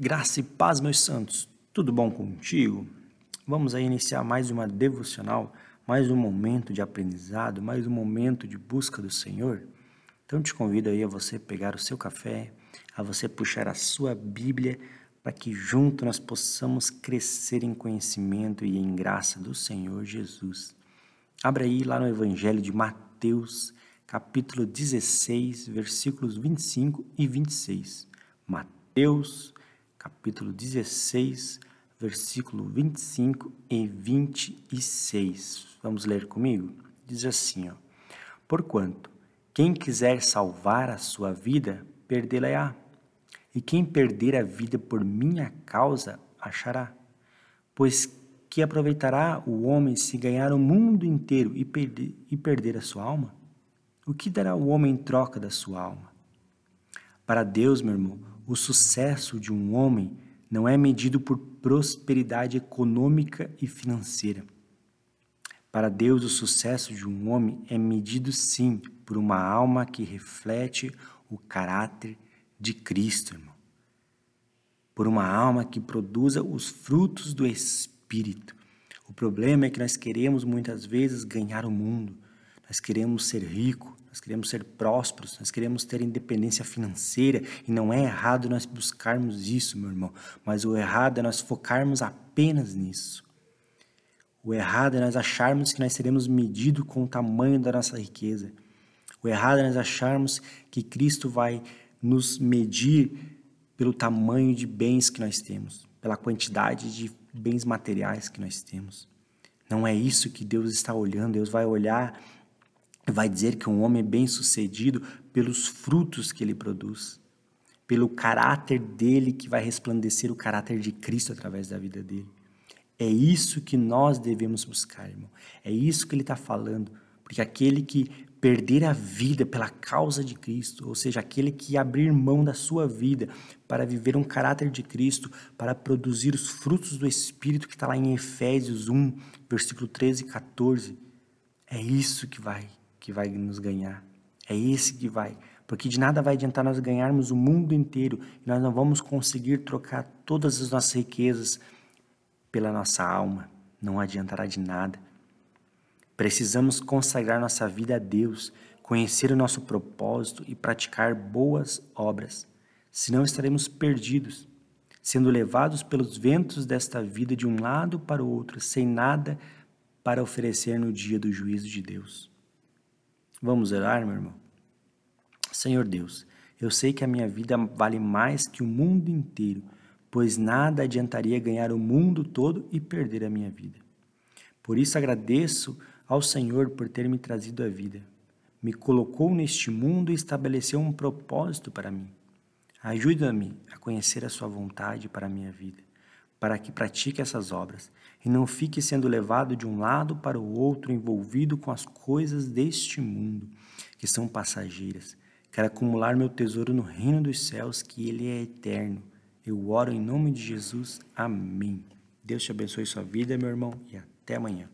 Graça e paz, meus santos. Tudo bom contigo? Vamos aí iniciar mais uma devocional, mais um momento de aprendizado, mais um momento de busca do Senhor. Então te convido aí a você pegar o seu café, a você puxar a sua Bíblia, para que junto nós possamos crescer em conhecimento e em graça do Senhor Jesus. Abra aí lá no Evangelho de Mateus, capítulo 16, versículos 25 e 26. Mateus capítulo 16, versículo 25 e 26. Vamos ler comigo? Diz assim, ó: Porquanto quem quiser salvar a sua vida, perdê-la-á. E quem perder a vida por minha causa, achará. Pois que aproveitará o homem se ganhar o mundo inteiro e perder, e perder a sua alma? O que dará o homem em troca da sua alma? Para Deus, meu irmão, o sucesso de um homem não é medido por prosperidade econômica e financeira. Para Deus, o sucesso de um homem é medido sim por uma alma que reflete o caráter de Cristo, irmão. Por uma alma que produza os frutos do Espírito. O problema é que nós queremos muitas vezes ganhar o mundo, nós queremos ser rico, nós queremos ser prósperos, nós queremos ter independência financeira e não é errado nós buscarmos isso, meu irmão, mas o errado é nós focarmos apenas nisso. O errado é nós acharmos que nós seremos medidos com o tamanho da nossa riqueza. O errado é nós acharmos que Cristo vai nos medir pelo tamanho de bens que nós temos, pela quantidade de bens materiais que nós temos. Não é isso que Deus está olhando. Deus vai olhar vai dizer que um homem é bem-sucedido pelos frutos que ele produz, pelo caráter dele que vai resplandecer o caráter de Cristo através da vida dele. É isso que nós devemos buscar, irmão. É isso que ele está falando. Porque aquele que perder a vida pela causa de Cristo, ou seja, aquele que abrir mão da sua vida para viver um caráter de Cristo, para produzir os frutos do Espírito, que está lá em Efésios 1, versículo 13 e 14, é isso que vai que vai nos ganhar. É esse que vai. Porque de nada vai adiantar nós ganharmos o mundo inteiro e nós não vamos conseguir trocar todas as nossas riquezas pela nossa alma. Não adiantará de nada. Precisamos consagrar nossa vida a Deus, conhecer o nosso propósito e praticar boas obras. Senão estaremos perdidos, sendo levados pelos ventos desta vida de um lado para o outro, sem nada para oferecer no dia do juízo de Deus. Vamos orar, meu irmão? Senhor Deus, eu sei que a minha vida vale mais que o mundo inteiro, pois nada adiantaria ganhar o mundo todo e perder a minha vida. Por isso agradeço ao Senhor por ter me trazido a vida. Me colocou neste mundo e estabeleceu um propósito para mim. Ajuda-me a conhecer a Sua vontade para a minha vida para que pratique essas obras e não fique sendo levado de um lado para o outro envolvido com as coisas deste mundo, que são passageiras. Quero acumular meu tesouro no reino dos céus, que ele é eterno. Eu oro em nome de Jesus. Amém. Deus te abençoe sua vida, meu irmão, e até amanhã.